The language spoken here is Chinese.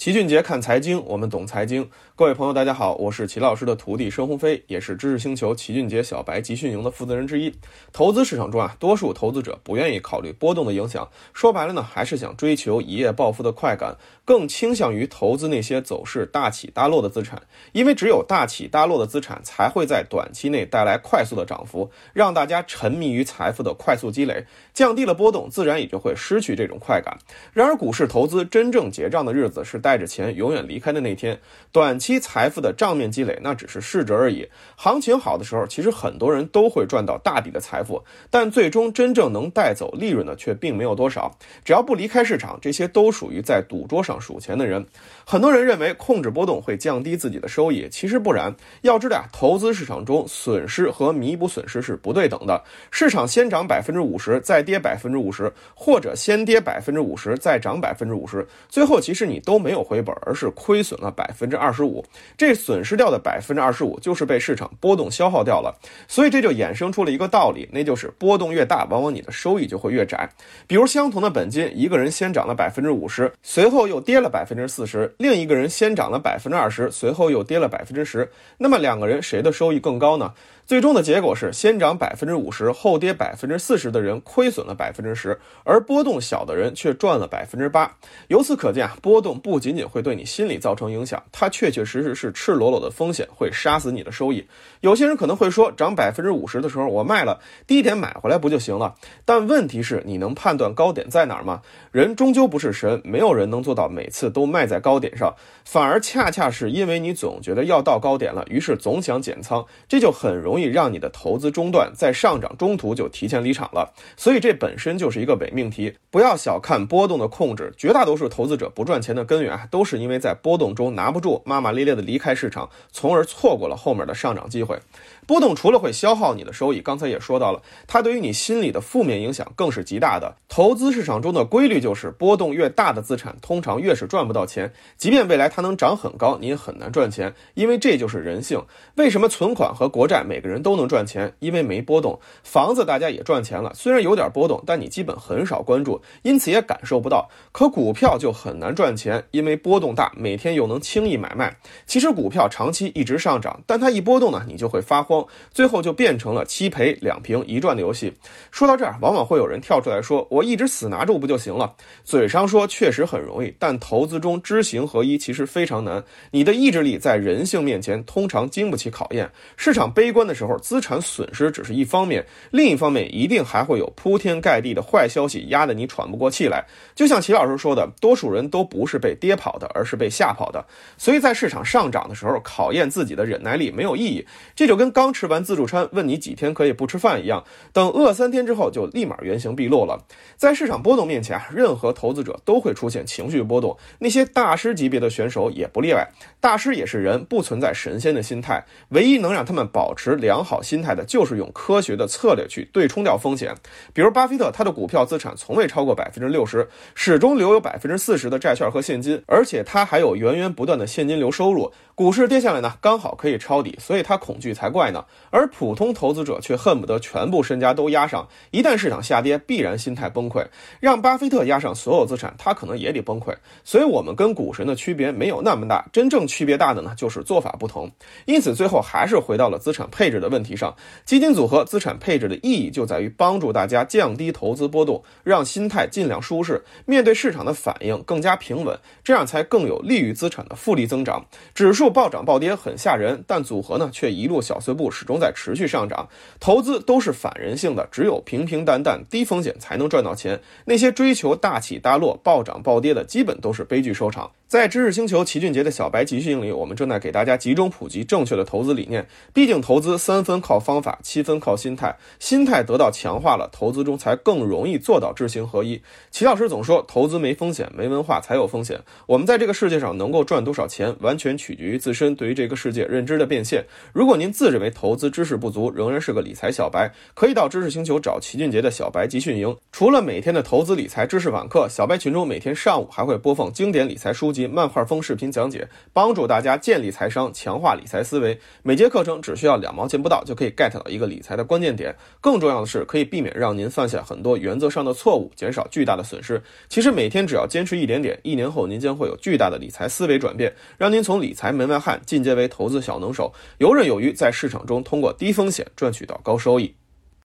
齐俊杰看财经，我们懂财经。各位朋友，大家好，我是齐老师的徒弟申鸿飞，也是知识星球齐俊杰小白集训营的负责人之一。投资市场中啊，多数投资者不愿意考虑波动的影响，说白了呢，还是想追求一夜暴富的快感，更倾向于投资那些走势大起大落的资产，因为只有大起大落的资产才会在短期内带来快速的涨幅，让大家沉迷于财富的快速积累，降低了波动，自然也就会失去这种快感。然而，股市投资真正结账的日子是带带着钱永远离开的那天，短期财富的账面积累那只是试着而已。行情好的时候，其实很多人都会赚到大笔的财富，但最终真正能带走利润的却并没有多少。只要不离开市场，这些都属于在赌桌上数钱的人。很多人认为控制波动会降低自己的收益，其实不然。要知道，投资市场中损失和弥补损失是不对等的。市场先涨百分之五十，再跌百分之五十，或者先跌百分之五十，再涨百分之五十，最后其实你都没有回本，而是亏损了百分之二十五。这损失掉的百分之二十五，就是被市场波动消耗掉了。所以这就衍生出了一个道理，那就是波动越大，往往你的收益就会越窄。比如相同的本金，一个人先涨了百分之五十，随后又跌了百分之四十；另一个人先涨了百分之二十，随后又跌了百分之十。那么两个人谁的收益更高呢？最终的结果是，先涨百分之五十，后跌百分之四十的人亏损了百分之十，而波动小的人却赚了百分之八。由此可见啊，波动不仅仅会对你心理造成影响，它确确实实是赤裸裸的风险，会杀死你的收益。有些人可能会说，涨百分之五十的时候我卖了，低点买回来不就行了？但问题是，你能判断高点在哪儿吗？人终究不是神，没有人能做到每次都卖在高点上，反而恰恰是因为你总觉得要到高点了，于是总想减仓，这就很容易。可以让你的投资中断，在上涨中途就提前离场了，所以这本身就是一个伪命题。不要小看波动的控制，绝大多数投资者不赚钱的根源，都是因为在波动中拿不住，骂骂咧咧的离开市场，从而错过了后面的上涨机会。波动除了会消耗你的收益，刚才也说到了，它对于你心理的负面影响更是极大的。投资市场中的规律就是，波动越大的资产，通常越是赚不到钱。即便未来它能涨很高，你也很难赚钱，因为这就是人性。为什么存款和国债每个人人都能赚钱？因为没波动。房子大家也赚钱了，虽然有点波动，但你基本很少关注，因此也感受不到。可股票就很难赚钱，因为波动大，每天又能轻易买卖。其实股票长期一直上涨，但它一波动呢，你就会发慌。最后就变成了七赔两平一赚的游戏。说到这儿，往往会有人跳出来说：“我一直死拿住不就行了？”嘴上说确实很容易，但投资中知行合一其实非常难。你的意志力在人性面前通常经不起考验。市场悲观的的时候，资产损失只是一方面，另一方面一定还会有铺天盖地的坏消息压得你喘不过气来。就像齐老师说的，多数人都不是被跌跑的，而是被吓跑的。所以在市场上涨的时候，考验自己的忍耐力没有意义。这就跟刚吃完。自助餐问你几天可以不吃饭一样，等饿三天之后就立马原形毕露了。在市场波动面前啊，任何投资者都会出现情绪波动，那些大师级别的选手也不例外。大师也是人，不存在神仙的心态，唯一能让他们保持良好心态的，就是用科学的策略去对冲掉风险。比如巴菲特，他的股票资产从未超过百分之六十，始终留有百分之四十的债券和现金，而且他还有源源不断的现金流收入。股市跌下来呢，刚好可以抄底，所以他恐惧才怪呢。而普通投资者却恨不得全部身家都押上，一旦市场下跌，必然心态崩溃。让巴菲特押上所有资产，他可能也得崩溃。所以，我们跟股神的区别没有那么大，真正区别大的呢，就是做法不同。因此，最后还是回到了资产配置的问题上。基金组合资产配置的意义就在于帮助大家降低投资波动，让心态尽量舒适，面对市场的反应更加平稳，这样才更有利于资产的复利增长。指数暴涨暴跌很吓人，但组合呢却一路小碎步，始终。在持续上涨，投资都是反人性的，只有平平淡淡、低风险才能赚到钱。那些追求大起大落、暴涨暴跌的，基本都是悲剧收场。在知识星球齐俊杰的小白集训营里，我们正在给大家集中普及正确的投资理念。毕竟投资三分靠方法，七分靠心态。心态得到强化了，投资中才更容易做到知行合一。齐老师总说，投资没风险，没文化才有风险。我们在这个世界上能够赚多少钱，完全取决于自身对于这个世界认知的变现。如果您自认为投资知识不足，仍然是个理财小白，可以到知识星球找齐俊杰的小白集训营。除了每天的投资理财知识网课，小白群中每天上午还会播放经典理财书籍、漫画风视频讲解，帮助大家建立财商，强化理财思维。每节课程只需要两毛钱不到，就可以 get 到一个理财的关键点。更重要的是，可以避免让您犯下很多原则上的错误，减少巨大的损失。其实每天只要坚持一点点，一年后您将会有巨大的理财思维转变，让您从理财门外汉进阶为投资小能手，游刃有余，在市场中通过低风险赚取到高收益。